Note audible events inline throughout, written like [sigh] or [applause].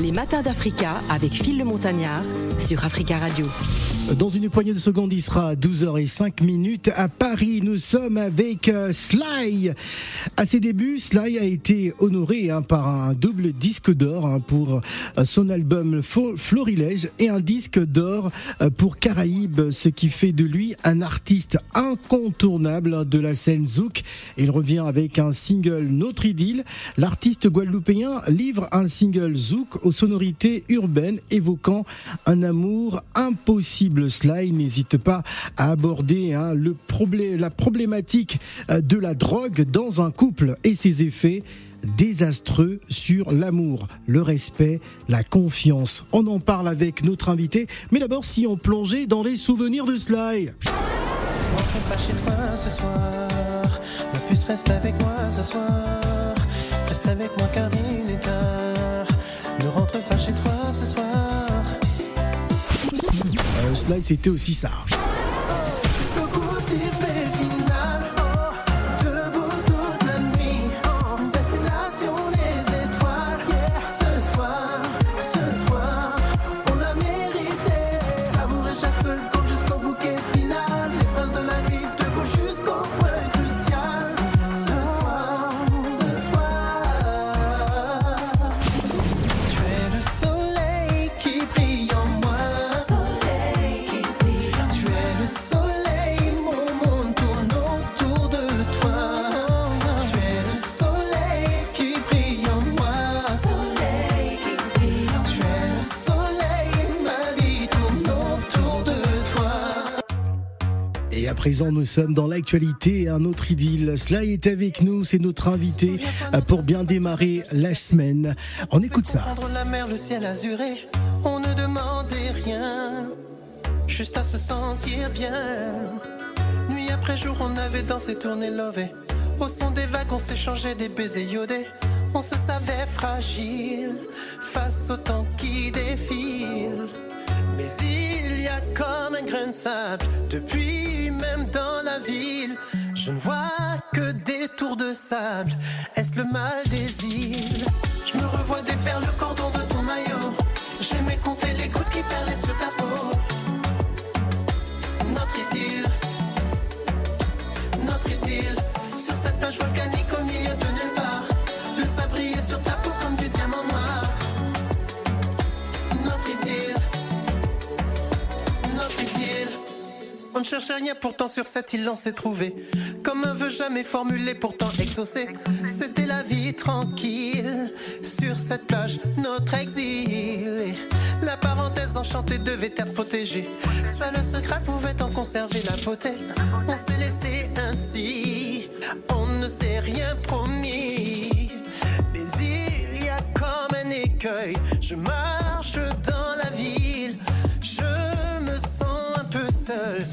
Les matins d'Africa avec Phil le Montagnard sur Africa Radio. Dans une poignée de secondes, il sera 12h05 minutes à Paris. Nous sommes avec euh, Sly. À ses débuts, Sly a été honoré hein, par un double disque d'or hein, pour euh, son album Florilège et un disque d'or euh, pour Caraïbes, ce qui fait de lui un artiste incontournable de la scène zouk. Il revient avec un single Notre idylle. L'artiste guadeloupéen livre un single zouk aux sonorités urbaines évoquant un amour impossible Sly n'hésite pas à aborder hein, le la problématique euh, de la drogue dans un couple et ses effets désastreux sur l'amour, le respect, la confiance. On en parle avec notre invité, mais d'abord si on plongeait dans les souvenirs de Sly. reste avec moi ce soir, reste avec moi car Sly, c'était aussi ça. Présent, nous sommes dans l'actualité, un autre idylle. Sly est avec nous, c'est notre invité euh, pour bien démarrer la semaine. On écoute ça. la mer, le ciel azuré, on ne demandait rien, juste à se sentir bien. Nuit après jour, on avait dansé, tourné, lové. Au son des vagues, on s'échangeait des baisers iodés. On se savait fragile face au temps qui défile. Mais il y a comme un grain de sable depuis même dans la ville. Je ne vois que des tours de sable. Est-ce le mal des îles? Je me revois défaire le cordon de ton maillot. J'aimais compter les gouttes qui perlaient sur ta peau. Notre idylle, notre idylle, sur cette plage volcanique au milieu de nulle part. Le sabrier sur ta peau comme du diamant noir. Ne cherchait rien, pourtant sur cette île on s'est trouvé. Comme un vœu jamais formulé, pourtant exaucé. C'était la vie tranquille sur cette plage, notre exil. la parenthèse enchantée devait être protégée. Seul le secret pouvait en conserver la beauté. On s'est laissé ainsi, on ne s'est rien promis. Mais il y a comme un écueil, je marche dans la ville, je me sens un peu seul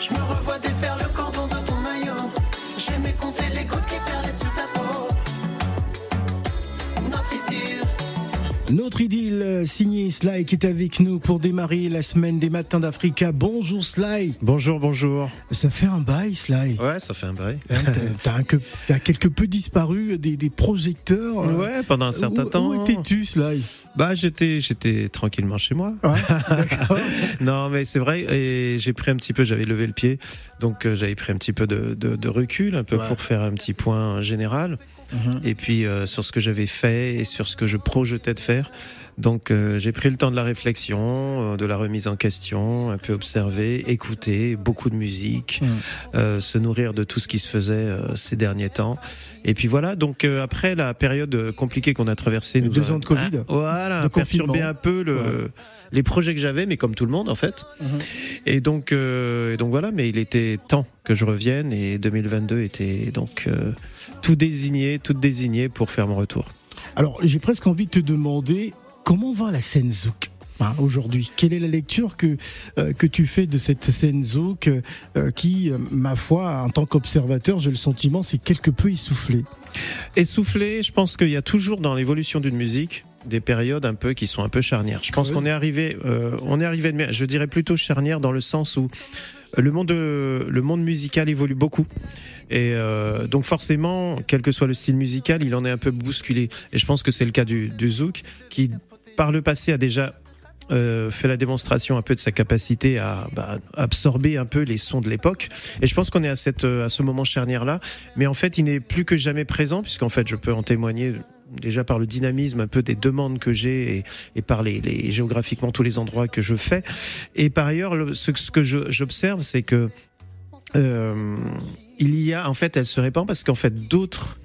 Je me revois défaire le cordon de ton maillot. J'aimais compter les gouttes qui perlaient sur ta peau. Notre idylle euh, signé Sly qui est avec nous pour démarrer la semaine des matins d'Africa. Bonjour Sly. Bonjour, bonjour. Ça fait un bail Sly. Ouais, ça fait un bail. Hein, t'as [laughs] quelque peu disparu des, des projecteurs. Euh, ouais, pendant un certain temps. Où étais-tu Sly? Bah j'étais j'étais tranquillement chez moi. Ouais, [laughs] non mais c'est vrai et j'ai pris un petit peu, j'avais levé le pied, donc euh, j'avais pris un petit peu de, de, de recul un peu ouais. pour faire un petit point général. Et puis euh, sur ce que j'avais fait et sur ce que je projetais de faire. Donc euh, j'ai pris le temps de la réflexion, euh, de la remise en question, un peu observer, écouter, beaucoup de musique, mhm. euh, se nourrir de tout ce qui se faisait euh, ces derniers temps. Et puis voilà, donc après la période compliquée qu'on a traversée, nous deux ans de Covid, ah, voilà, de perturbé un peu le. Ouais les projets que j'avais, mais comme tout le monde en fait. Mm -hmm. Et donc, euh, et donc voilà, mais il était temps que je revienne et 2022 était donc euh, tout désigné, tout désigné pour faire mon retour. Alors j'ai presque envie de te demander comment va la scène zouk hein, aujourd'hui? Quelle est la lecture que, euh, que tu fais de cette scène zouk euh, qui, euh, ma foi, en tant qu'observateur, j'ai le sentiment, c'est quelque peu essoufflé? Essoufflé, je pense qu'il y a toujours dans l'évolution d'une musique des périodes un peu qui sont un peu charnières. Je pense qu'on est arrivé, on est arrivé, je dirais plutôt charnière dans le sens où le monde, le monde musical évolue beaucoup Et euh, donc forcément, quel que soit le style musical, il en est un peu bousculé. Et je pense que c'est le cas du, du zouk, qui par le passé a déjà euh, fait la démonstration un peu de sa capacité à bah, absorber un peu les sons de l'époque. Et je pense qu'on est à, cette, à ce moment charnière là. Mais en fait, il n'est plus que jamais présent, puisqu'en fait, je peux en témoigner déjà par le dynamisme un peu des demandes que j'ai et, et, par les, les, géographiquement tous les endroits que je fais. Et par ailleurs, le, ce, ce, que j'observe, c'est que euh, il y a, en fait, elle se répand parce qu'en fait, d'autres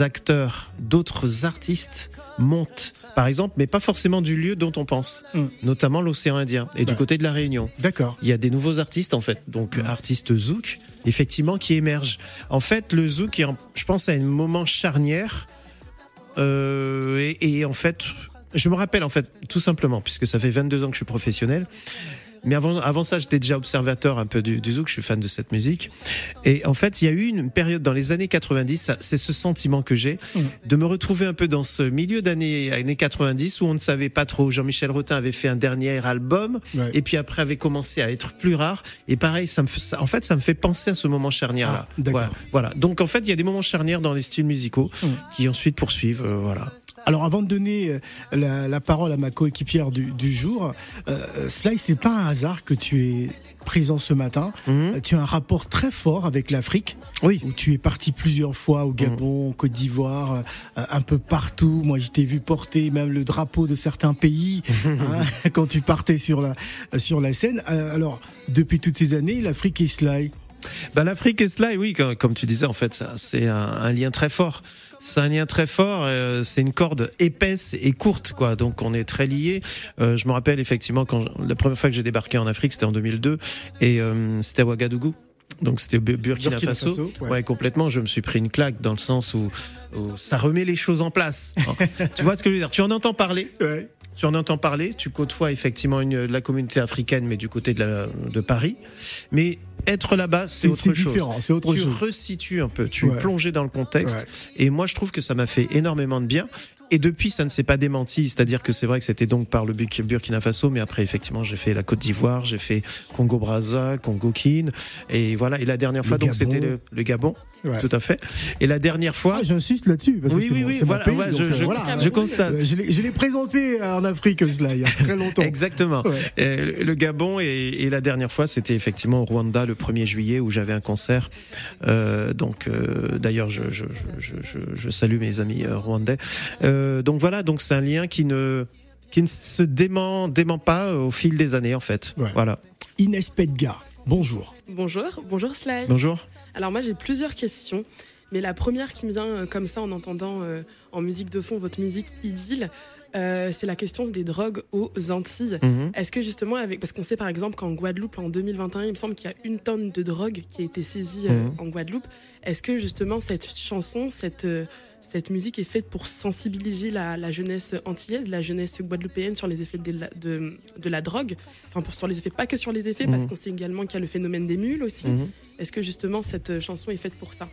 acteurs, d'autres artistes montent, par exemple, mais pas forcément du lieu dont on pense, mm. notamment l'océan Indien et ouais. du côté de la Réunion. D'accord. Il y a des nouveaux artistes, en fait, donc mm. artistes zouk, effectivement, qui émergent. En fait, le zouk, est, je pense, à un moment charnière euh, et, et, en fait, je me rappelle en fait tout simplement, puisque ça fait 22 ans que je suis professionnel. Mais avant, avant ça, j'étais déjà observateur un peu du, du zouk, je suis fan de cette musique. Et en fait, il y a eu une période dans les années 90, c'est ce sentiment que j'ai, mmh. de me retrouver un peu dans ce milieu d'années années 90 où on ne savait pas trop. Jean-Michel Rotin avait fait un dernier album, ouais. et puis après avait commencé à être plus rare. Et pareil, ça me fait, ça, en fait, ça me fait penser à ce moment charnière-là. Ah, voilà, voilà. Donc en fait, il y a des moments charnières dans les styles musicaux mmh. qui ensuite poursuivent. Euh, voilà. Alors avant de donner la, la parole à ma coéquipière du, du jour, euh, Sly, c'est pas un hasard que tu es présent ce matin. Mmh. Tu as un rapport très fort avec l'Afrique. Oui. Où tu es parti plusieurs fois au Gabon, mmh. Côte d'Ivoire, euh, un peu partout. Moi, je t'ai vu porter même le drapeau de certains pays [laughs] hein, quand tu partais sur la sur la scène. Alors, depuis toutes ces années, l'Afrique est Sly. Bah, L'Afrique et Sly, oui, comme, comme, tu disais, en fait, c'est un, un, lien très fort. C'est un lien très fort. Euh, c'est une corde épaisse et courte, quoi. Donc on est très liés. Euh, je me rappelle effectivement quand je, la première fois que j'ai débarqué en Afrique, c'était en 2002 et euh, c'était à Ouagadougou. Donc c'était Burkina, Burkina Faso. Faso ouais. ouais. complètement. Je me suis pris une claque dans le sens où, où ça remet les choses en place. [laughs] tu vois ce que je veux dire? Tu en entends parler? Ouais tu en entends parler, tu côtoies effectivement une, la communauté africaine, mais du côté de, la, de Paris. Mais être là-bas, c'est autre chose. C'est autre tu chose. resitues un peu, tu ouais. es plongé dans le contexte. Ouais. Et moi, je trouve que ça m'a fait énormément de bien. Et depuis, ça ne s'est pas démenti. C'est-à-dire que c'est vrai que c'était donc par le Burkina Faso, mais après, effectivement, j'ai fait la Côte d'Ivoire, j'ai fait Congo-Brazza, Congo-Kin. Et voilà. Et la dernière fois, le donc, c'était le, le, Gabon. Ouais. Tout à fait. Et la dernière fois. Ah, J'insiste là-dessus. Parce oui, que oui, oui. Voilà, pays, ouais, donc, je, je, voilà, je constate. Euh, je l'ai présenté en Afrique, cela, il y a très longtemps. Exactement. Ouais. Le Gabon et, et, la dernière fois, c'était effectivement au Rwanda le 1er juillet où j'avais un concert. Euh, donc, euh, d'ailleurs, je, salue mes amis rwandais. Euh, donc voilà, donc c'est un lien qui ne qui ne se dément, dément pas au fil des années, en fait. Ouais. Voilà. Inès Pedga, bonjour. Bonjour, bonjour Sly. Bonjour. Alors moi j'ai plusieurs questions, mais la première qui me vient euh, comme ça en entendant euh, en musique de fond votre musique idylle, euh, c'est la question des drogues aux Antilles. -hmm. Est-ce que justement, avec, parce qu'on sait par exemple qu'en Guadeloupe, en 2021, il me semble qu'il y a une tonne de drogue qui a été saisie -hmm. en Guadeloupe. Est-ce que justement cette chanson, cette, cette musique est faite pour sensibiliser la, la, jeunesse antillaise, la jeunesse guadeloupéenne sur les effets de la, de, de la drogue. Enfin, pour, sur les effets, pas que sur les effets, parce qu'on sait également qu'il y a le phénomène des mules aussi. Est-ce que justement cette chanson est faite pour ça?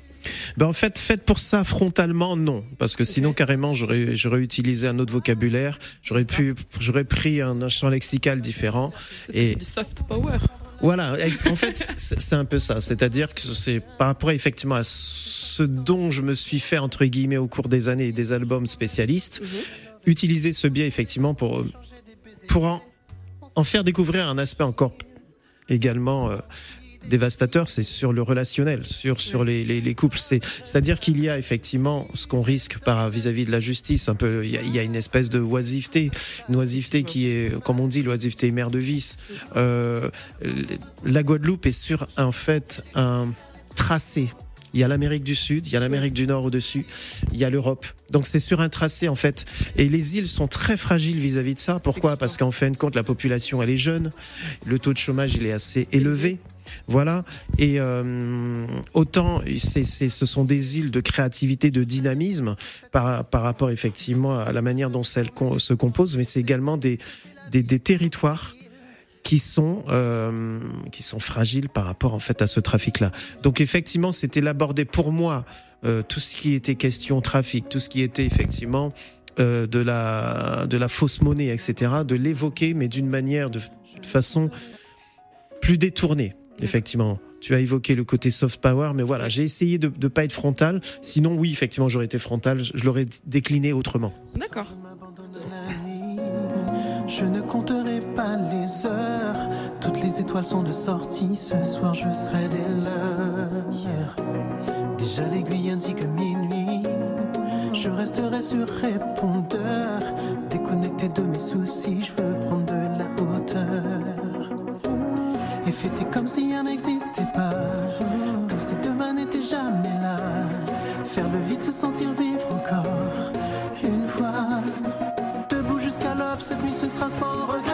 Ben en fait, faite pour ça frontalement, non, parce que sinon okay. carrément j'aurais j'aurais utilisé un autre vocabulaire, j'aurais pu j'aurais pris un, un, champ lexical différent. Et du soft power. Voilà, en fait c'est un peu ça, c'est-à-dire que c'est par rapport effectivement à ce dont je me suis fait entre guillemets au cours des années des albums spécialistes, -hmm. utiliser ce biais effectivement pour pour en, en faire découvrir un aspect encore également euh, dévastateur, c'est sur le relationnel, sur sur les, les, les couples. C'est c'est-à-dire qu'il y a effectivement ce qu'on risque par vis-à-vis -vis de la justice. Un peu, il y, a, il y, a, une espèce de oisiveté, une oisiveté qui est, comme on dit, l'oisiveté mère de vice. Euh, la Guadeloupe est sur en fait un tracé. Il y a l'Amérique du Sud, il y a l'Amérique du Nord au-dessus, il y a l'Europe. Donc c'est sur un tracé en fait. Et les îles sont très fragiles vis-à-vis -vis de ça. Pourquoi? Parce qu'en fin de compte, la population elle est jeune, le taux de chômage il est assez élevé. Voilà. Et euh, autant c est, c est, ce sont des îles de créativité, de dynamisme par, par rapport effectivement à la manière dont elles se composent, mais c'est également des, des, territoires qui sont euh, qui sont fragiles par rapport en fait à ce trafic là. Donc effectivement, c'était l'aborder pour moi euh, tout ce qui était question trafic, tout ce qui était effectivement de la de la fausse monnaie, etc. De l'évoquer, mais d'une manière de façon plus détournée effectivement tu as évoqué le côté soft power, mais voilà, j'ai essayé de ne pas être frontal. Sinon, oui, effectivement, j'aurais été frontal, je, l'aurais décliné autrement. D'accord. Je ne compterai pas les heures. Toutes les étoiles sont de sortie. Ce soir, je serai des leurs. Déjà, l'aiguille indique minuit. Je resterai sur répondeur. Déconnecté de mes soucis, je veux prendre de la hauteur. Et fêter comme si rien n'existait pas. Comme si demain n'était jamais là. Faire le vide, se sentir vivre encore. Une fois. Debout jusqu'à l'aube, cette nuit ce sera sans regret.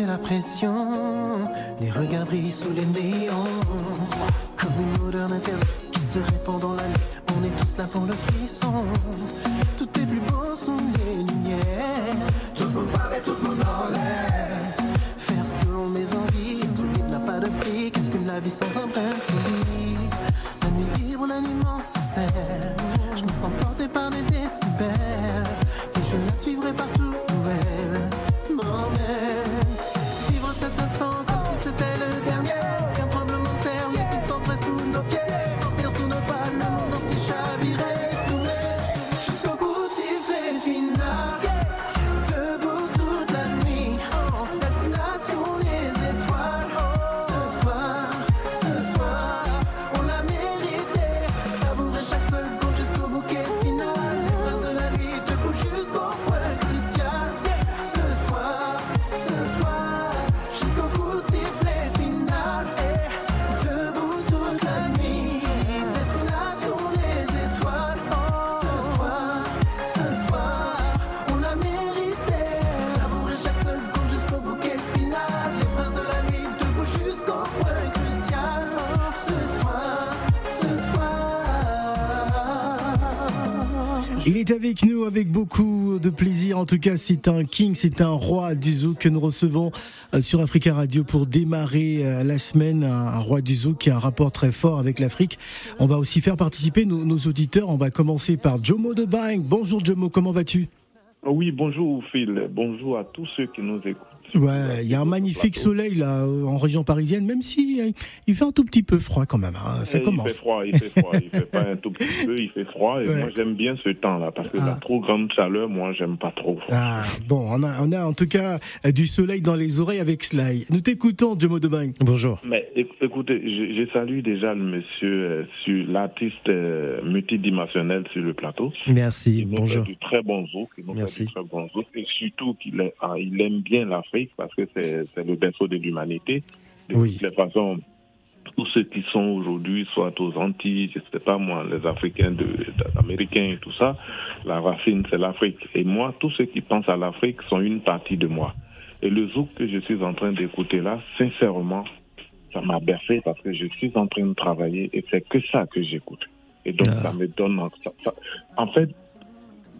La pression Les regards brillent sous les néons En tout cas, c'est un king, c'est un roi du zouk que nous recevons euh, sur Africa Radio pour démarrer euh, la semaine. Un roi du zouk qui a un rapport très fort avec l'Afrique. On va aussi faire participer nos, auditeurs. On va commencer par Jomo de Bang. Bonjour Jomo, comment vas-tu? Oui, bonjour Phil. Bonjour à tous ceux qui nous écoutent. Ouais, il y a un magnifique soleil là en région parisienne, même si euh, il fait un tout petit peu froid quand même. Hein. Ça Eh, commence. Il fait froid, il fait froid. Il fait pas un tout petit [laughs] peu, il fait froid. Et Ouais. moi, j'aime bien ce temps-là parce que Ah. la trop grande chaleur, moi, j'aime pas trop. Ah, bon, on a, on a en tout cas euh, du soleil dans les oreilles avec Sly. Nous t'écoutons, de Bang. Bonjour. Mais éc- écoutez, je, je salue déjà le monsieur, euh, sur l'artiste euh, multidimensionnel sur le plateau. Merci, Il bonjour. du très bon zouk. Il Merci. du très bon zouk. Et surtout qu'il ah, il aime bien l'Afrique parce que c'est le berceau de l'humanité. De Oui. toutes les façons, tous ceux qui sont aujourd'hui, soit aux Antilles, je sais pas moi, les Africains, de, de- Américains et tout ça, la racine c'est l'Afrique. Et moi, tous ceux qui pensent à l'Afrique sont une partie de moi. Et le zouk que je suis en train d'écouter là, sincèrement, ça m'a bercé parce que je suis en train de travailler et c'est que ça que j'écoute. Et donc Ah. ça me donne, ça- ça- en fait,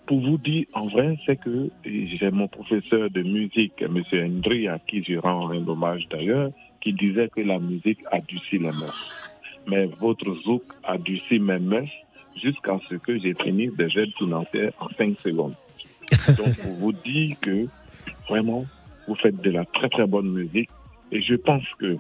pour vous dire, en vrai, c'est que j'ai mon professeur de musique, M. Hendry, à qui je rends un hommage d'ailleurs, qui disait que la musique adoucit les mœurs. Mais votre zouk adoucit mes mœurs jusqu'à ce que j'ai fini des aides financières en 5 secondes. [laughs] Donc, pour vous dire que vraiment, vous faites de la très très bonne musique. Et je pense que,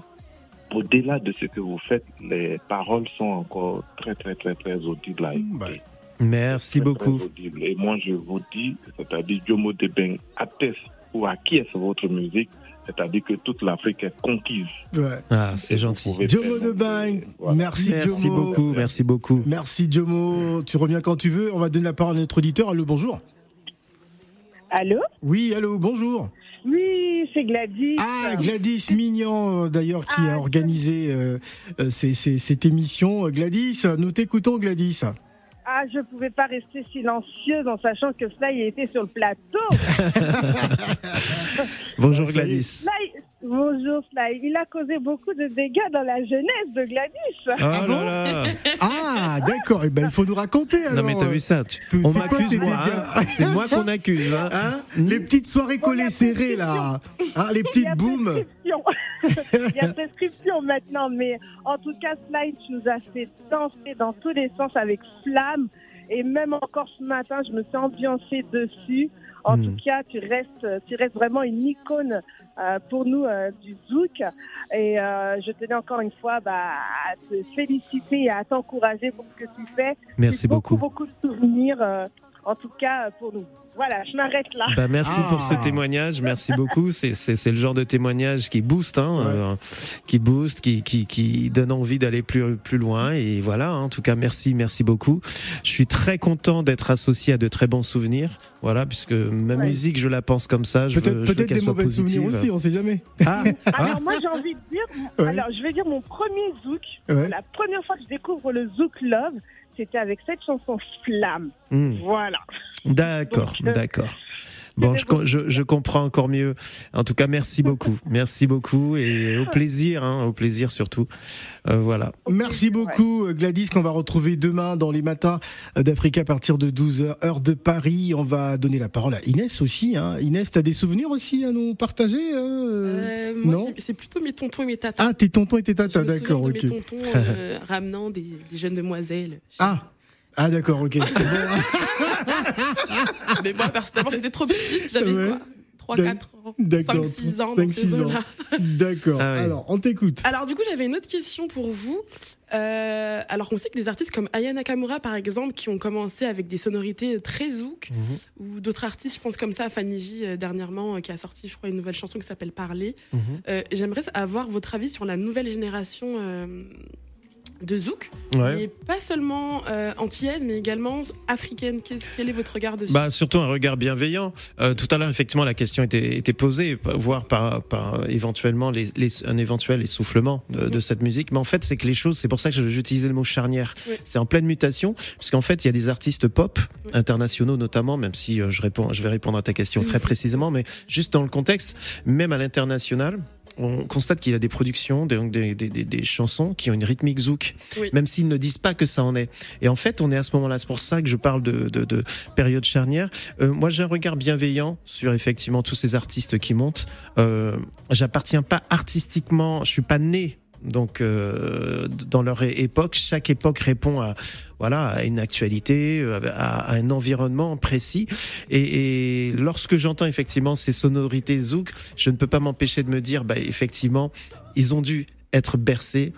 au-delà de ce que vous faites, les paroles sont encore très très très très audibles. à Bah, écouter. Merci beaucoup. audible. Et moi, je vous dis, c'est-à-dire, Jomo Debeng atteste ou acquiesce votre musique, c'est-à-dire que toute l'Afrique est conquise. ouais. Ah, c'est gentil. Jomo de donc, Bang, voilà. merci, Merci Jomo. beaucoup, merci beaucoup. Merci Jomo, tu reviens quand tu veux. On va donner la parole à notre auditeur. Allô, bonjour. Allô? Oui, allô, bonjour. Oui, c'est Gladys. Ah, Gladys Mignon, euh, d'ailleurs, qui a Ah, organisé euh, euh, ces- ces- cette émission. Gladys, nous t'écoutons, Gladys. Ah, je pouvais pas rester silencieuse en sachant que Sly était sur le plateau. [laughs] Bonjour Ah. Gladys. Sly, Bonjour Sly. Il a causé beaucoup de dégâts dans la jeunesse de Gladys. Oh là là. Ah, d'accord. Eh ben, il faut nous raconter alors. Non mais t'as vu ça tu- On m'accuse moi. dégâts hein. C'est moi qu'on accuse. hein. Hein les petites soirées collées serrées là, Hein, les petites booms. [laughs] Il y a prescription maintenant, mais en tout cas, tu nous as fait danser dans tous les sens avec flamme. Et même encore ce matin, je me suis ambiancée dessus. En Hmm. tout cas, tu restes, tu restes vraiment une icône euh, pour nous euh, du Zouk. Et euh, je tenais encore une fois bah, à te féliciter et à t'encourager pour ce que tu fais. Merci beaucoup, beaucoup. beaucoup de souvenirs, euh, en tout cas, pour nous. Voilà, je m'arrête là. Bah merci Ah. pour ce témoignage, merci beaucoup. C'est c'est c'est le genre de témoignage qui booste, hein, Ouais. euh, qui booste, qui qui qui donne envie d'aller plus plus loin. Et voilà, hein, en tout cas merci merci beaucoup. Je suis très content d'être associé à de très bons souvenirs. Voilà, puisque ma Ouais. musique je la pense comme ça. Je veux, Peut-être je veux peut-être qu'elle des soit mauvais positive. souvenirs aussi, on sait jamais. Ah, [laughs] Alors moi j'ai envie de dire, Ouais. alors je vais dire mon premier zouk. Ouais. La première fois que je découvre le zouk love, c'était avec cette chanson Flamme. hmm, Voilà. d'accord, euh, d'accord. Bon, je, je, je comprends encore mieux. En tout cas, merci beaucoup, merci beaucoup et au plaisir, hein, au plaisir surtout. Euh, voilà. Merci beaucoup Gladys qu'on va retrouver demain dans les matins d'Afrique à partir de 12h heure de Paris. On va donner la parole à Inès aussi. Hein. Inès, t'as des souvenirs aussi à nous partager hein Euh, moi, non c'est- plutôt mes tontons et mes tatas. Ah, tes tontons et tes tatas, d'accord, ok. mes tontons euh, [laughs] ramenant des, des jeunes demoiselles. Ah, ah d'accord, ok. [laughs] Mais moi, personnellement, j'étais trop petite. J'avais Ouais. quoi 3, D'ac- 4 ans, D'accord. 5, 6 ans dans 5, ces 6 ans. zones-là. [laughs] D'accord. Ah. Alors, on t'écoute. Alors du coup, j'avais une autre question pour vous. Euh, alors on sait que des artistes comme Aya Nakamura, par exemple, qui ont commencé avec des sonorités très zouk, Mhm. ou d'autres artistes, je pense comme ça, Fanny J euh, dernièrement, euh, qui a sorti, je crois, une nouvelle chanson qui s'appelle Parler. Mhm. Euh, J'aimerais avoir votre avis sur la nouvelle génération euh, de zouk, Ouais. mais pas seulement euh, antillaise, mais également africaine. Quel est votre regard dessus? Bah, surtout un regard bienveillant. Euh, tout à l'heure, effectivement, la question était, était posée, voir par, par euh, éventuellement les, les- un éventuel essoufflement de, de cette musique. Mais en fait, c'est que les choses, c'est pour ça que j'utilisais le mot charnière. Oui. C'est en pleine mutation, puisqu'en fait, il y a des artistes pop Oui. internationaux notamment, même si je réponds, je vais répondre à ta question très précisément, mais juste dans le contexte, même à l'international. On constate qu'il y a des productions, des, des, des, des- des chansons qui ont une rythmique zouk, Oui. même s'ils ne disent pas que ça en est. Et en fait, on est à ce moment-là. C'est pour ça que je parle de, de, de période charnière. Euh, moi, j'ai un regard bienveillant sur effectivement tous ces artistes qui montent. Euh, J'appartiens pas artistiquement, je suis pas né. Donc, euh, dans leur époque, chaque époque répond à voilà à une actualité, euh, à, à un environnement précis. Et, et lorsque j'entends effectivement ces sonorités zouk, je ne peux pas m'empêcher de me dire, bah effectivement, ils ont dû être bercés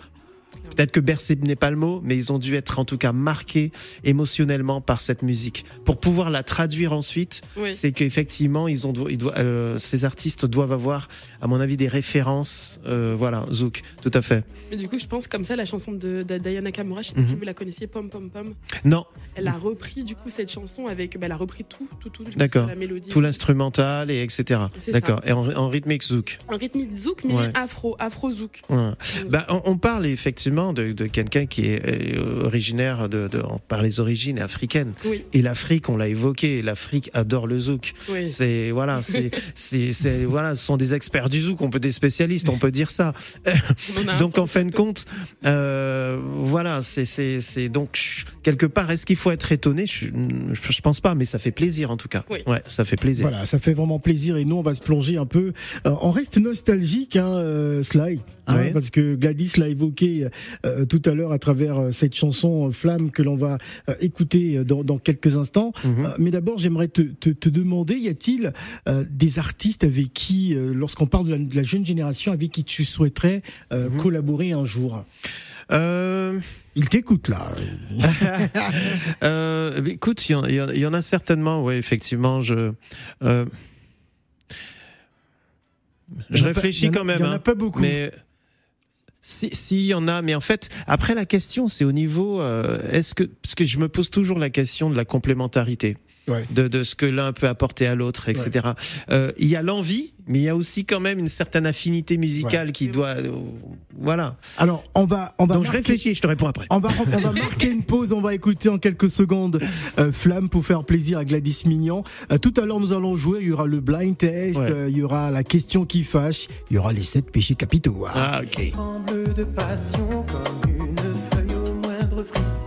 Peut-être que bercé n'est pas le mot, mais ils ont dû être en tout cas marqués émotionnellement par cette musique. Pour pouvoir la traduire ensuite, Oui. c'est qu'effectivement, ils ont, ils doivent, euh, ces artistes doivent avoir, à mon avis, des références. Euh, voilà, Zouk, tout à fait. Mais du coup, je pense comme ça, la chanson de, de Diana Nakamura, je sais pas Mhm. si vous la connaissiez, Pom Pom Pom. Non, Elle a repris du coup cette chanson avec, bah, elle a repris tout, tout, tout, D'accord. la mélodie, tout l'instrumental et etc. D'accord. Et en, en rythmique Zouk. un rythmique zouk mais Ouais. afro, afro zouk. Ouais. Bah, on, on parle effectivement de, de quelqu'un qui est euh, originaire de, de, on parle les origines africaines. Oui, Et l'Afrique, on l'a évoqué, l'Afrique adore le zouk. oui. C'est voilà, [laughs] c'est c'est c'est- voilà, ce sont des experts du zouk, on peut des spécialistes, on peut dire ça. Donc en fin de compte, euh, voilà, c'est c'est c'est donc quelque part, est-ce qu'il faut être étonné? Je, je je pense pas, mais ça fait plaisir en tout cas. Oui. Ouais, ça fait plaisir. Voilà, ça fait vraiment plaisir et nous on va se plonger un peu. Euh, on reste nostalgique, hein, euh, Sly, hein, parce que Gladys l'a évoqué euh, tout à l'heure à travers euh, cette chanson euh, Flamme que l'on va euh, écouter dans, dans quelques instants. Mhm. Euh, mais d'abord, j'aimerais te, te, te demander, y a-t-il euh, des artistes avec qui, euh, lorsqu'on parle de la, de la jeune génération, avec qui tu souhaiterais euh, Mhm. collaborer un jour? Euh, Il t'écoute là. [laughs] euh, écoute, il y, y y en a certainement, ouais, effectivement, je euh, je pas- réfléchis quand même. Il y en a hein. pas beaucoup. Mais si, si, y en a, mais en fait, après la question, c'est au niveau, euh, est-ce que, parce que je me pose toujours la question de la complémentarité. De, de, ce que l'un peut apporter à l'autre, etc. Euh, il y a l'envie, mais il y a aussi quand même une certaine affinité musicale qui doit, euh, voilà. Alors on va, on va. Donc je réfléchis, je te réponds après. On va, on va marquer une pause, on va écouter en quelques secondes euh, Flamme pour faire plaisir à Gladys Mignon. Euh, tout à l'heure nous allons jouer, il y aura le blind test, il y aura la question qui fâche, il y aura les sept péchés capitaux. Hein. Ah ok. de passion comme une feuille au moindre frisson.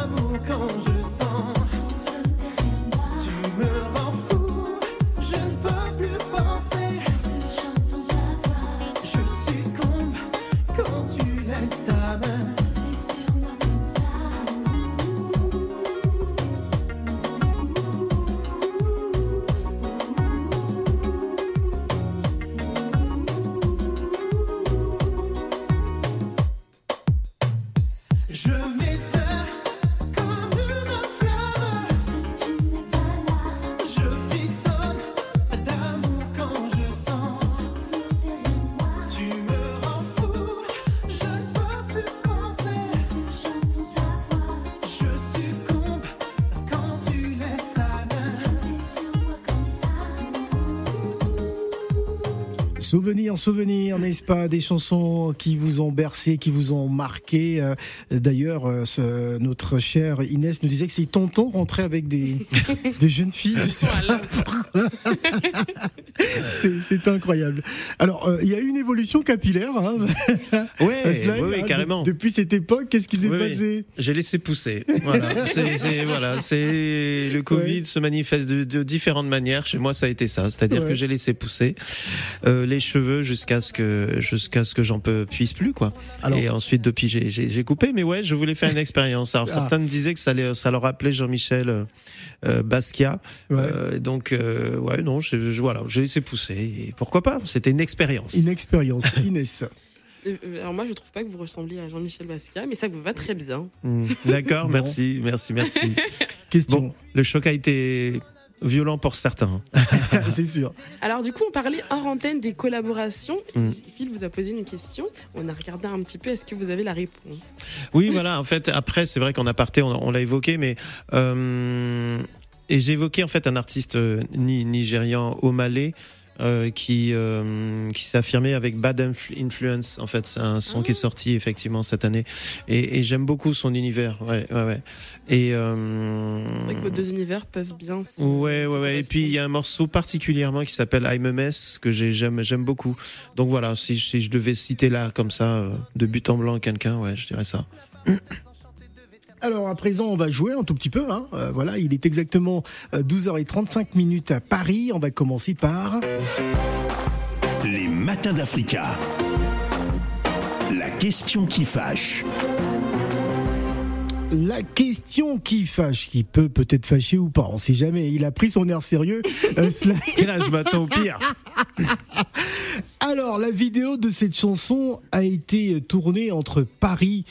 j'avoue quand je Souvenir, souvenir, n'est-ce pas Des chansons qui vous ont bercé, qui vous ont marqué. Euh, d'ailleurs, euh, notre chère Inès nous disait que ses tontons rentraient avec des, [laughs] des jeunes filles. Je sais [laughs] [laughs] C'est incroyable. Alors, euh, il y a eu une évolution capillaire. Hein, [laughs] oui, oui, carrément. Depuis cette époque, qu'est-ce qui s'est passé? J'ai laissé pousser. Voilà. [laughs] c'est voilà, le Covid se manifeste de, différentes manières. Chez moi, ça a été ça. C'est-à-dire que j'ai laissé pousser les cheveux jusqu'à ce que jusqu'à ce que j'en puisse plus quoi. et ensuite depuis j'ai coupé mais ouais je voulais faire une expérience. Alors ah. certains me disaient que ça, ça leur rappelait Jean-Michel euh, euh, Basquiat. Euh, donc ouais non je, voilà j'ai pousser et pourquoi pas? C'était une expérience. Une expérience [laughs] Inès. Euh, euh, alors moi, je trouve pas que vous ressembliez à Jean-Michel Basquiat, mais ça vous va très bien. Hmm. D'accord, [laughs] merci, merci, merci. [laughs] Question. Bon, le choc a été violent pour certains. c'est sûr. Alors du coup, on parlait hors antenne des collaborations. Mm. Phil vous a posé une question. On a regardé un petit peu. Est-ce que vous avez la réponse? Oui, voilà. En fait, après, c'est vrai qu'en aparté, on, on l'a évoqué, mais euh, et j'ai évoqué en fait un artiste euh, ni- nigérian au Malais. euh, qui euh, qui s'est affirmé avec Bad Influ- Influence en fait c'est un son qui est sorti effectivement cette année et, et j'aime beaucoup son univers ouais ouais ouais et euh, C'est vrai que vos deux univers peuvent bien se. Ouais, se ouais, ouais. Et puis il y a un morceau particulièrement qui s'appelle I'm a Mess que j'ai- j'aime, j'aime beaucoup. Donc voilà, si, si je devais citer là comme ça, de but en blanc quelqu'un, ouais, je dirais ça. Alors à présent, on va jouer un tout petit peu. hein. Euh, voilà, il est exactement euh, 12h35 minutes à Paris. On va commencer par Les matins d'Africa. La question qui fâche. la question qui fâche, qui peut peut-être fâcher ou pas. On sait jamais. Il a pris son air sérieux. [laughs] Euh, cela- là, je m'attends au pire. [laughs] Alors, la vidéo de cette chanson a été tournée entre Paris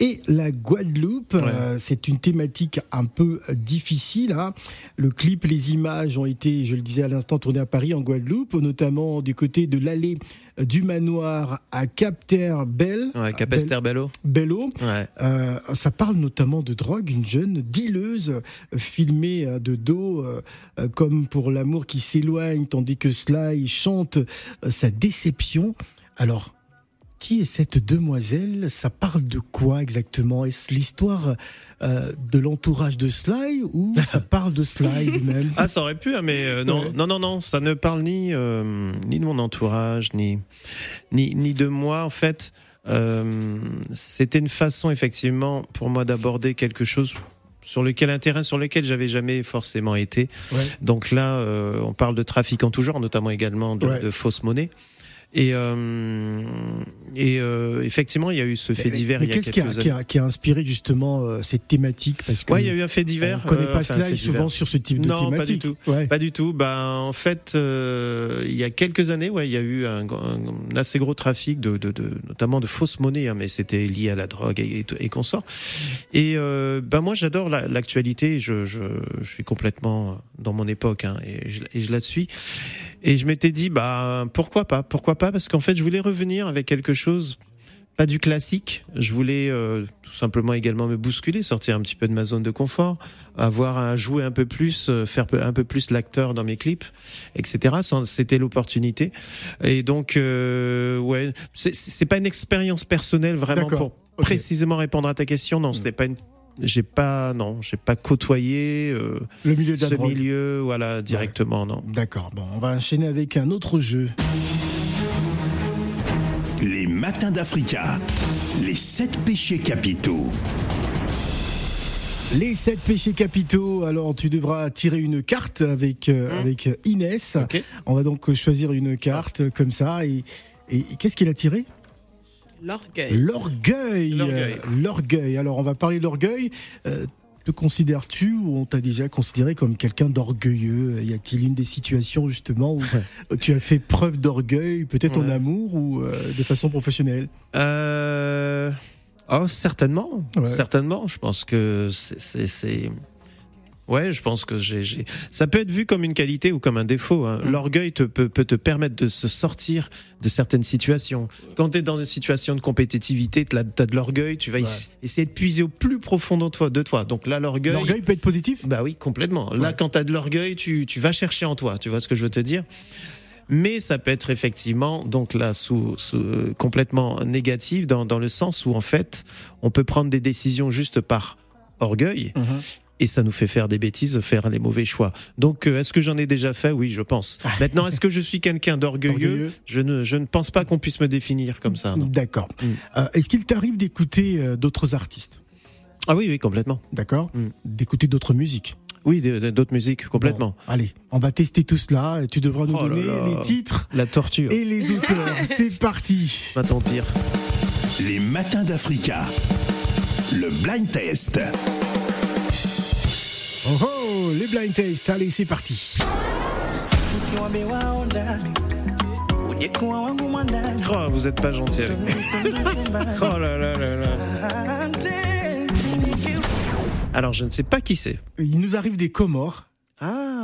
et la Guadeloupe. Euh, c'est une thématique un peu difficile. hein. Le clip, les images ont été, je le disais à l'instant, tournées à Paris, en Guadeloupe, notamment du côté de l'allée euh, du manoir à Cap-Terre-Belle. Ouais, Capester Bello. Bello. Ouais. Euh, ça parle notamment de drogue, une jeune dealeuse euh, filmée euh, de dos, euh, comme pour l'amour qui s'éloigne, tandis que Sly chante sa déception. Alors, qui est cette demoiselle? Ça parle de quoi exactement? Est-ce l'histoire euh, de l'entourage de Sly ou [laughs] ça parle de Sly lui-même? Ah, ça aurait pu, hein, mais euh, non, Ouais. non, non, non, ça ne parle ni euh, ni de mon entourage, ni ni ni de moi. En fait, c'était une façon effectivement pour moi d'aborder quelque chose sur lequel un terrain sur lequel j'avais jamais forcément été. Ouais. Donc là, on parle de trafic en tout genre, notamment également de, Ouais. de fausses monnaies. Et, euh, et euh, effectivement, il y a eu ce fait divers Mais qu'est-ce qui qui, a, qui a inspiré justement euh, cette thématique? Parce que Ouais, il y a eu un fait divers. on connaît euh, pas enfin, Sly souvent divers. sur ce type de Non, pas du tout. Ouais. Pas du tout. Ben, en fait, euh, il y a quelques années, ouais, il y a eu un, un assez gros trafic de, de, de notamment de fausses monnaies, hein, mais c'était lié à la drogue et, et, et consorts. Et euh, ben moi, j'adore la- l'actualité. je, je, je suis complètement dans mon époque hein, et, je, et je la suis. Et je m'étais dit, bah pourquoi pas, pourquoi pas, parce qu'en fait, je voulais revenir avec quelque chose. Pas du classique. Je voulais euh, tout simplement également me bousculer, sortir un petit peu de ma zone de confort, avoir à jouer un peu plus, euh, faire un peu plus l'acteur dans mes clips, etc. C'était l'opportunité. Et donc, euh, ouais, c'est- pas une expérience personnelle vraiment pour. Mm. précisément répondre à ta question. Non, ce n'est pas une. J'ai pas, non, j'ai pas côtoyé euh, Le milieu de la ce drogue. milieu, voilà, directement, non. D'accord, bon, on va enchaîner avec un autre jeu. Les matins d'Africa. Les sept péchés capitaux. Les sept péchés capitaux. Alors, tu devras tirer une carte avec, euh, avec Inès. Ok. On va donc choisir une carte euh, comme ça. Et, et- et qu'est-ce qu'il a tiré? L'orgueil. L'orgueil. L'orgueil. Alors, on va parler de l'orgueil. Euh, te considères-tu ou on t'a déjà considéré comme quelqu'un d'orgueilleux? Y a-t-il une des situations justement où tu as fait preuve d'orgueil, peut-être en amour ou euh, de façon professionnelle? Euh... Oh, certainement, Ouais. certainement. Je pense que c'est- ouais, je pense que j'ai, j'ai- ça peut être vu comme une qualité ou comme un défaut. hein. Mm. L'orgueil te, peut, peut te permettre de se sortir de certaines situations. Quand tu es dans une situation de compétitivité, tu as de l'orgueil, tu vas ess- essayer de puiser au plus profond de toi. De toi. Donc là, l'orgueil. L'orgueil peut être positif? Bah oui, complètement. Là, Ouais. quand tu as de l'orgueil, tu, tu vas chercher en toi. Tu vois ce que je veux te dire? Mais ça peut être effectivement, donc là, sous, sous- euh, complètement négatif dans, dans le sens où en fait, on peut prendre des décisions juste par orgueil Mhm. Et ça nous fait faire des bêtises, faire les mauvais choix. Donc, euh, est-ce que j'en ai déjà fait? Oui, je pense. [laughs] Maintenant, est-ce que je suis quelqu'un d'orgueilleux? Orgueilleux. je ne, je ne pense pas qu'on puisse me définir comme ça. D'accord. Mm. Euh, Est-ce qu'il t'arrive d'écouter euh, d'autres artistes? Ah oui, oui, complètement. D'accord Mm. D'écouter d'autres musiques? Oui, d'autres musiques, complètement. Bon, allez, on va tester tout cela. Tu devras nous Oh donner là. les titres La torture. et les auteurs. [laughs] C'est parti. Maintenant pire. Les matins d'Africa. Le blind test. Oh oh, les blind taste. Allez, c'est parti. Oh, vous êtes pas gentil avec. Oh là là là là. Alors, je ne sais pas qui c'est. Il nous arrive des Comores.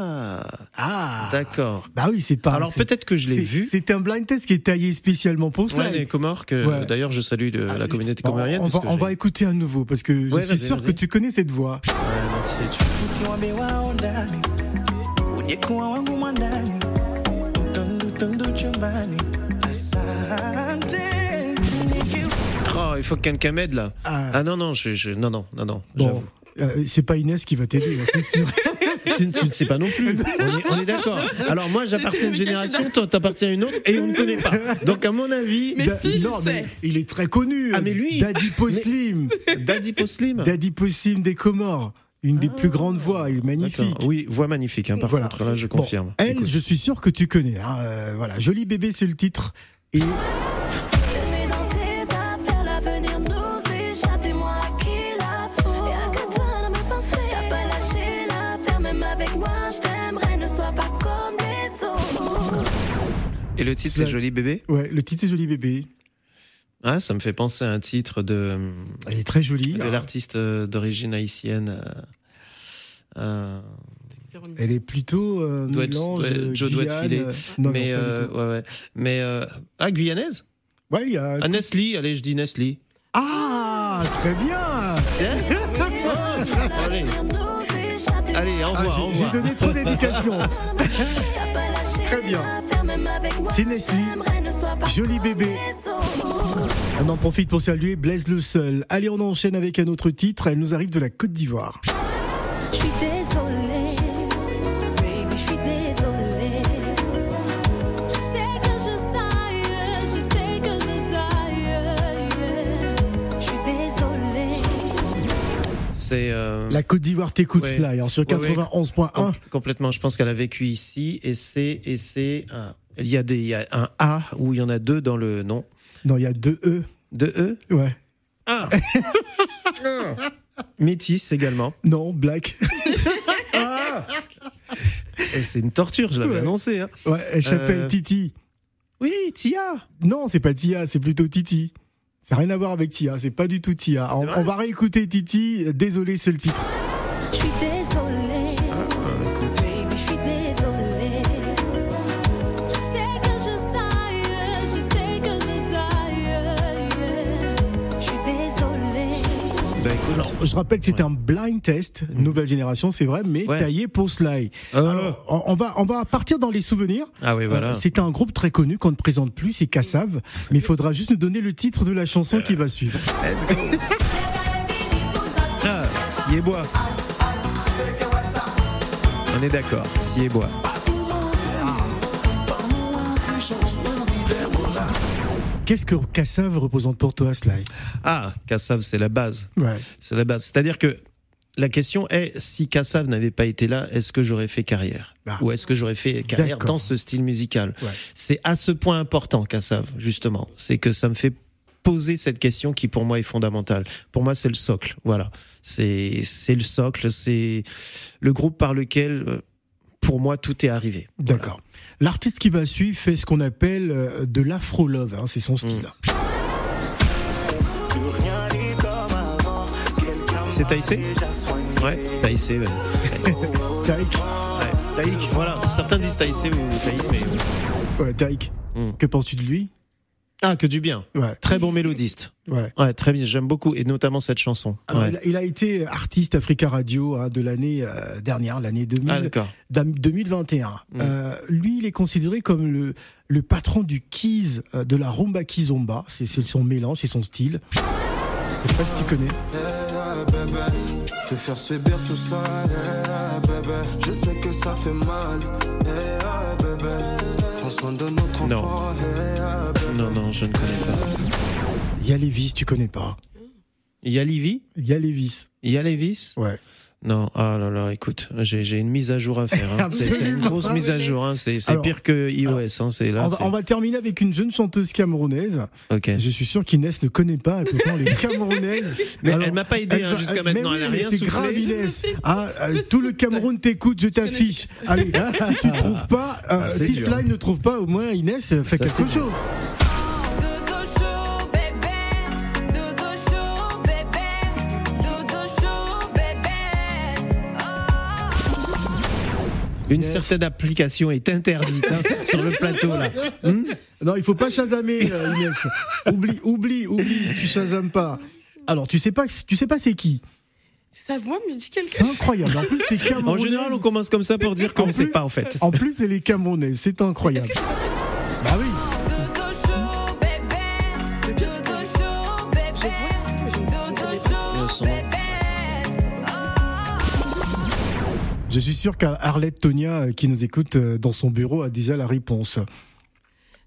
Ah, Ah d'accord. Bah oui, c'est pas. Alors peut-être que je l'ai vu. C'est un blind test qui est taillé spécialement pour ça. Ouais, les Comores, que Ouais. d'ailleurs je salue de la communauté comorienne. on va, on va écouter à nouveau parce que je suis sûr que tu connais cette voix. Oh, il faut que quelqu'un m'aide là. Ah. Ah non, non, je, je- non, non, non, non, Bon, j'avoue. euh, c'est pas Inès qui va t'aider, c'est sûr. [laughs] Tu, tu ne sais pas non plus. [laughs] On est, on est d'accord. Alors moi, j'appartiens à une génération, toi, t'appartiens à une autre, et on ne connaît pas. [laughs] Donc à mon avis, Mais Da- Phil non, mais il est très connu. Ah, mais lui- Daddy Poslim. Daddy Poslim. Daddy Poslim des Comores. Une des plus grandes voix, il est magnifique. Ah. Oui, voix magnifique. hein, par Voilà. contre, là, je Bon, confirme. elle, Écoute. je suis sûr que tu connais. hein, euh, voilà, Joli bébé, c'est le titre. Et Et le titre, c'est Joli bébé. ouais, le titre c'est Joli bébé. Ah, ça me fait penser à un titre de, Elle est très jolie. de hein. l'artiste euh, d'origine haïtienne. euh, euh, Elle est plutôt euh, Doit être- mélange Joe doit Guyane, euh, non, mais non, pas du euh, tout. ouais, ouais. Mais euh, ah, guyanaise. Ouais, il y a un- Ah, Nestlé. Allez, je dis Nestlé. Ah, très bien. Tiens. [laughs] Oh, allez, allez, Ah, envoie, j'ai- envoie. J'ai donné trop d'éducation. [laughs] Très bien. L'affaire, même avec moi, C'est Nestlé. Joli bébé. On en profite pour saluer Blaise le Seul. Allez, on enchaîne avec un autre titre. Elle nous arrive de la Côte d'Ivoire. Je suis désolée, baby, je suis désolée. Je sais que je saille, je sais que je saille. Je suis désolée. C'est euh, La Côte d'Ivoire t'écoute Ouais. Sur Ouais, ouais. 91.1. com- complètement. Je pense qu'elle a vécu ici et c'est et c'est. un- Il y a des, il y a un A où il y en a deux dans le nom. Non, il y a deux E. De E? Ouais. Ah. [laughs] Métis également. Non, Black. [laughs] Et c'est une torture, je l'avais Ouais. annoncé. hein. Ouais, elle s'appelle Euh, Titi. Oui, Tia. Non, c'est pas Tia, c'est plutôt Titi. Ça n'a rien à voir avec Tia, c'est pas du tout Tia. On, va réécouter Titi. Désolé, c'est le titre. Je suis désolée, Alors, je rappelle que c'était un blind test, nouvelle génération, c'est vrai, mais Ouais. taillé pour Sly. Ah. Alors, on, va, on va partir dans les souvenirs. Ah oui, voilà. Euh, c'est un groupe très connu qu'on ne présente plus, c'est Kassav, mais il faudra juste nous donner le titre de la chanson qui va suivre. Let's go. Ah, Siébois. On est d'accord, Siébois. Qu'est-ce que Kassav représente pour toi, Sly? Ah, Kassav, c'est la base. Ouais. C'est la base. C'est-à-dire que la question est si Kassav n'avait pas été là, est-ce que j'aurais fait carrière? Ah. Ou est-ce que j'aurais fait carrière dans ce style musical? Ouais. C'est à ce point important, Kassav, justement. C'est que ça me fait poser cette question qui pour moi est fondamentale. Pour moi, c'est le socle. Voilà. C'est c'est le socle, c'est le groupe par lequel euh, pour moi tout est arrivé. D'accord. L'artiste qui va suivre fait ce qu'on appelle euh, de l'afro-love, hein, c'est son style. C'est Taïsé? Ouais, Taïsé, ouais. [laughs] Taïk, Ouais, Taïk, voilà. Certains disent Taïsé ou Taïk, mais. ouais, Taïk. Hmm. Que penses-tu de lui? Ah, que du bien. Ouais, Très bon mélodiste. ouais. Ouais, très bien. J'aime beaucoup, et notamment cette chanson. Alors, Ouais. il, a, il a été artiste Africa Radio hein, de l'année euh, dernière, l'année 2000, Ah, d'accord. dam- 2021. Mm. Euh, lui, il est considéré comme le, le patron du keys, euh, de la rumba kizomba. C'est c'est son mélange, c'est son style. Je sais pas si tu connais. Te faire subir tout ça, yeah, bébé. Je sais que ça fait mal, yeah, bébé. Prends soin de notre Non. enfant. Non, non, je ne connais pas. Il y a Lévis, tu connais pas. Il y a Livy Il y a Lévis. Il y a Lévis Ouais. Non, ah là là, écoute, j'ai j'ai une mise à jour à faire. hein. [laughs] C'est une grosse mise à jour. hein. C'est pire que iOS. hein. C'est là. on, va, c'est- on va terminer avec une jeune chanteuse camerounaise. Ok. Je suis sûr qu'Inès ne connaît pas, et pourtant les Camerounaises. [laughs] Mais Alors, elle m'a pas aidé hein, jusqu'à maintenant. elle a rien C'est grave, Inès. [laughs] Ah, euh, tout le. Cameroun t'écoute, je t'affiche. Allez, si tu trouves pas, euh, Ah, si dur. Sly ne trouve pas, au moins Inès fait Ça, quelque chose. Une certaine application est interdite hein, [laughs] sur le plateau là. Hmm [laughs] Non, il faut pas chasamer, euh, Inès. oublie, oublie, oublie, tu chasames pas. Alors, tu sais pas, tu sais pas c'est qui? Sa voix me dit quelque C'est chose. incroyable. En plus, t'es [laughs] En camerounaise. général, on commence comme ça pour dire qu'on ne sait pas en fait. En plus, elle est camerounaise. C'est incroyable. Bah oui. Je suis sûr qu'Arlette Tonia, euh, qui nous écoute euh, dans son bureau, a déjà la réponse.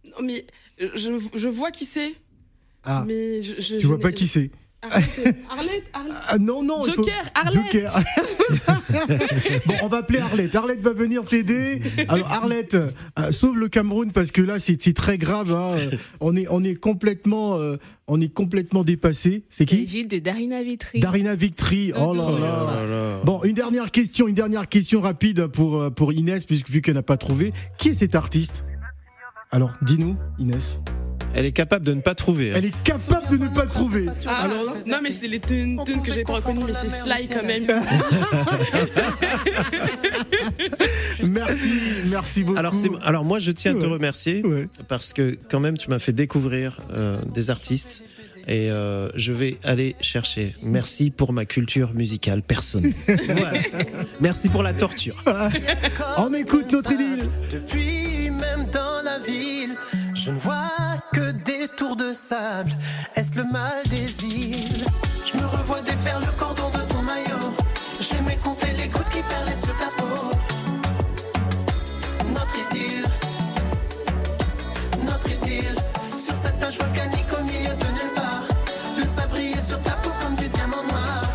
Non, mais euh, je, je vois qui c'est. Ah, Mais je, je- tu vois pas qui c'est Arlette, [laughs] Arlette, Arlette. Ah non, non. faut- Joker, Arlette. Joker. [laughs] bon, on va appeler Arlette. Arlette va venir t'aider. Alors, Arlette, euh, sauve le Cameroun parce que là, c'est très grave. hein. Euh, On, est, on, est complètement, euh, on est complètement dépassé. C'est qui? Gilles de Darina Vitry. Darina Victory. Oh là Oh là. là là. Bon, une dernière question, une dernière question rapide pour, euh, pour Inès, puisque vu qu'elle n'a pas trouvé. Qui est cet artiste? Alors, dis-nous, Inès. Elle est capable de ne pas trouver. hein. Elle est capable de ne pas le trouver. Ah, Alors là, non, mais c'est les tunes, tunes que j'ai pas reconnues, mais c'est Sly quand même. [laughs] merci, merci beaucoup. Alors, moi, je tiens à te remercier Ouais. parce que quand même, tu m'as fait découvrir euh, des artistes et euh, je vais aller chercher. Merci pour ma culture musicale personnelle. [laughs] Voilà. Merci pour la torture. On écoute notre idylle. Depuis même dans la ville, je ne vois sable. Est-ce le mal des îles? Je me revois défaire le cordon de ton maillot. J'aimais compter les gouttes qui perlaient sur ta peau. Notre idylle, notre idylle, sur cette plage volcanique au milieu de nulle part. Le sabrier sur ta peau comme du diamant noir.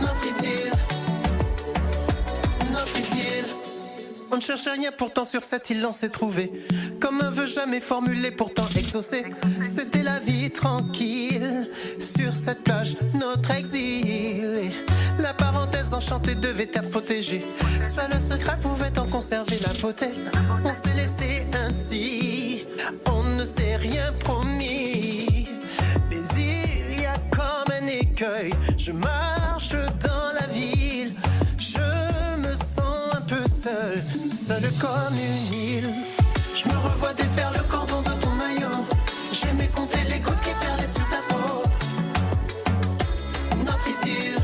Notre idylle, notre idylle. On ne cherche rien pourtant sur cette île on s'est trouvé Jamais formulé pourtant exaucé. C'était la vie tranquille. Sur cette plage notre exil. La parenthèse enchantée devait être protégée. Seul le secret pouvait en conserver la beauté. On s'est laissé ainsi. On ne s'est rien promis. Mais il y a comme un écueil. Je marche dans la ville. Je me sens un peu seul, seul comme une île. Défaire le cordon de ton maillot. J'aimais compter les gouttes qui perlaient sur ta peau. Notre idylle,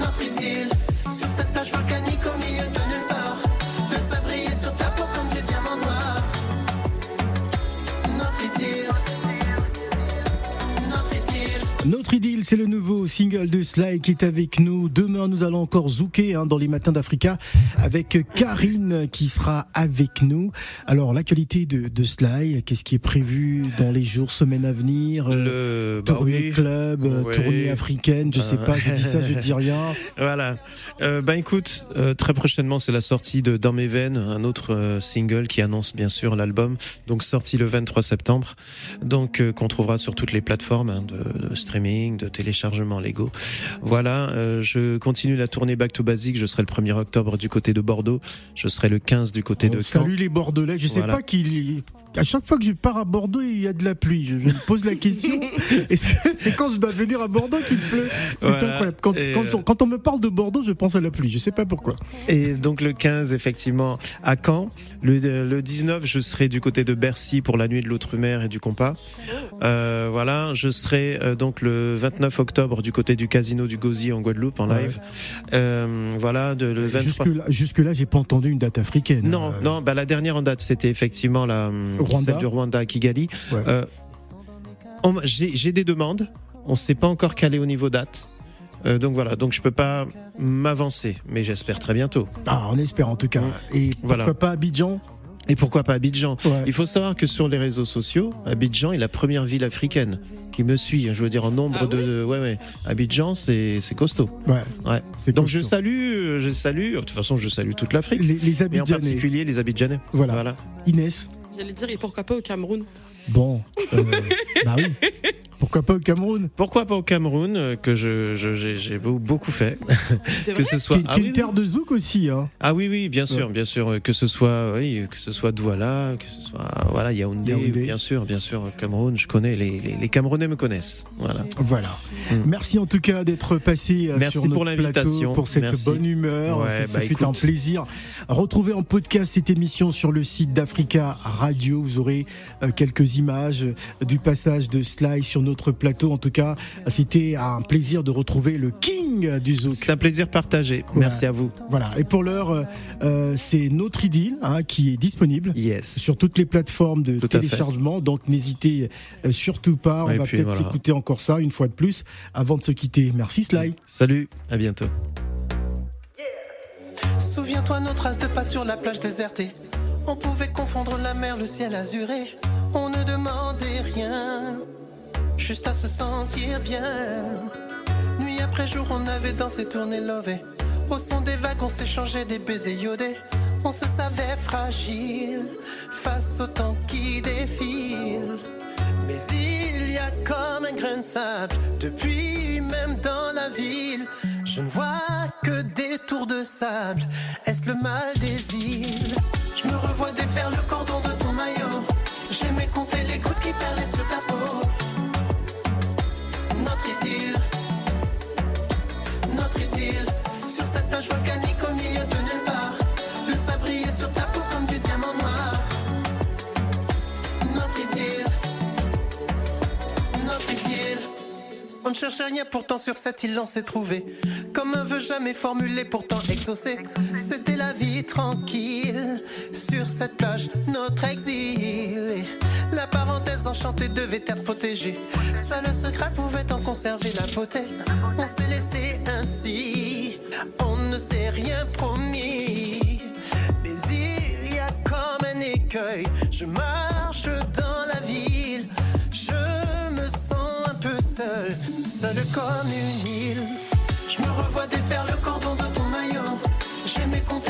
notre idylle, sur cette plage volcanique Notre idylle, c'est le nouveau single de Sly qui est avec nous. Demain, nous allons encore zouker hein, dans les matins d'Africa avec Karine qui sera avec nous. Alors, l'actualité de, de Sly, qu'est-ce qui est prévu dans les jours, semaines à venir Euh, Le bah Tournée oui. club, euh, Ouais. tournée africaine, je sais pas, je dis ça, je dis rien. [laughs] Voilà. Euh, ben écoute, euh, très prochainement, c'est la sortie de Dans mes veines, un autre euh, single qui annonce bien sûr l'album. Donc sorti le 23 septembre. Donc qu'on trouvera sur toutes les plateformes hein, de, de streaming, de téléchargement légaux. Voilà. euh, je continue la tournée Back to Basic. Je serai le 1er octobre du côté de Bordeaux. Je serai le 15 du côté de Oh, Caen. salut les Bordelais, je sais Voilà. pas qu'il à chaque fois que je pars à Bordeaux, il y a de la pluie. Je, je me pose la question, [laughs] est-ce que c'est quand je dois venir à Bordeaux qu'il pleut C'est Voilà. incroyable. Quand, Et, quand, euh, quand on me parle de Bordeaux, je pense à la pluie. Je sais pas pourquoi. Et donc le 15, effectivement, à Caen. Le, le 19, je serai du côté de Bercy pour la nuit de l'Outre-mer et du Compas. Euh, voilà, je serai donc le 29 octobre du côté du Casino du Gosier en Guadeloupe en live. Euh, voilà, de, le 23. Jusque là, jusque j'ai pas entendu une date africaine. Non, Euh, non, bah la dernière en date, c'était effectivement la Rwanda. celle du Rwanda à Kigali. Ouais. Euh, J'ai des demandes. On s'est pas encore calé au niveau date. Euh, donc voilà, donc je peux pas m'avancer, mais j'espère très bientôt. Ah, on espère en tout cas. Et pourquoi Voilà. pas Abidjan? Et pourquoi pas Abidjan? Il faut savoir que sur les réseaux sociaux, Abidjan est la première ville africaine qui me suit. Je veux dire en nombre Ah de, ouais ouais. Abidjan, c'est c'est costaud. Ouais. Ouais. Donc je salue, je salue. De toute façon, je salue toute l'Afrique. Les, les Mais en Abidjanais. particulier les Abidjanais. Voilà. Inès. J'allais dire, et pourquoi pas au Cameroun? Bon. euh, [laughs] bah oui. Pourquoi pas au Cameroun Pourquoi pas au Cameroun euh, que je je- j'ai j'ai beau- beaucoup fait. C'est [laughs] que vrai ce soit ah oui, une oui. terre de zouk aussi. Hein. Ah oui, oui, bien sûr, Ouais. bien sûr, euh, que ce soit, oui, que ce soit Douala, que ce soit, voilà, Yaoundé, Yaoundé. bien sûr, bien sûr, Cameroun, je connais, les, les, les Camerounais me connaissent, voilà. Voilà. Mm. Merci en tout cas d'être passé euh, Merci sur notre pour l'invitation. plateau pour cette Merci. bonne humeur. Ouais, ça ça bah, fait écoute. un plaisir. Retrouvez en podcast cette émission sur le site d'Africa Radio. Vous aurez quelques images du passage de Sly sur notre plateau. En tout cas, c'était un plaisir de retrouver le king du zouk. C'est un plaisir partagé. Merci à vous. Voilà. Et pour l'heure, euh, euh, c'est notre idylle hein, qui est disponible Yes. sur toutes les plateformes de Tout téléchargement. Donc n'hésitez euh, surtout pas. On Et va peut-être voilà. s'écouter encore ça une fois de plus avant de se quitter. Merci Sly. Salut, à bientôt. Souviens-toi nos traces de pas sur la plage désertée. On pouvait confondre la mer, le ciel azuré. On ne demandait rien, juste à se sentir bien. Nuit après jour, on avait dansé, tourné, lové. Au son des vagues, on s'échangeait des baisers iodés. On se savait fragile face au temps qui défile. Mais il y a comme un grain de sable depuis même dans la ville. Je ne vois que des tours de sable. Est-ce le mal des îles? Je me revois défaire le cordon de ton maillot. J'aimais compter les gouttes qui perlaient sur ta peau. Notre idylle, notre idylle. Sur cette plage volcanique au milieu de nulle part. Le brillait sur ta peau comme du diamant On ne cherchait rien, pourtant sur cette île on s'est trouvé. Comme un vœu jamais formulé, pourtant exaucé. C'était la vie tranquille. Sur cette plage, notre exil. La parenthèse enchantée devait être protégée. Seul le secret pouvait en conserver la beauté. On s'est laissé ainsi. On ne s'est rien promis. Mais il y a comme un écueil. Je marche dans la ville. Seul, seul comme une île. Je me revois défaire le cordon de ton maillot. J'aimais compter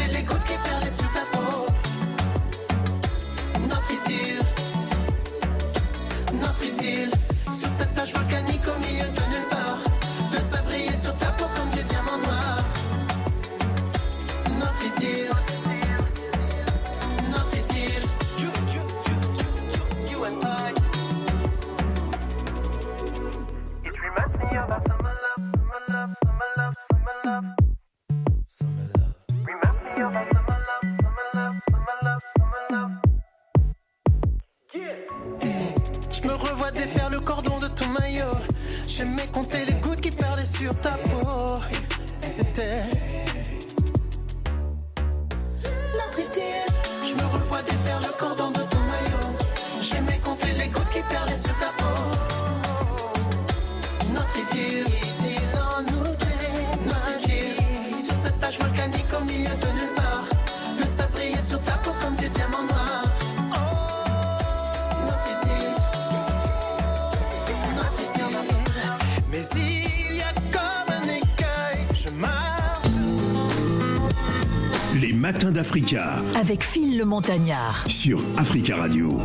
Montagnard. sur Africa Radio.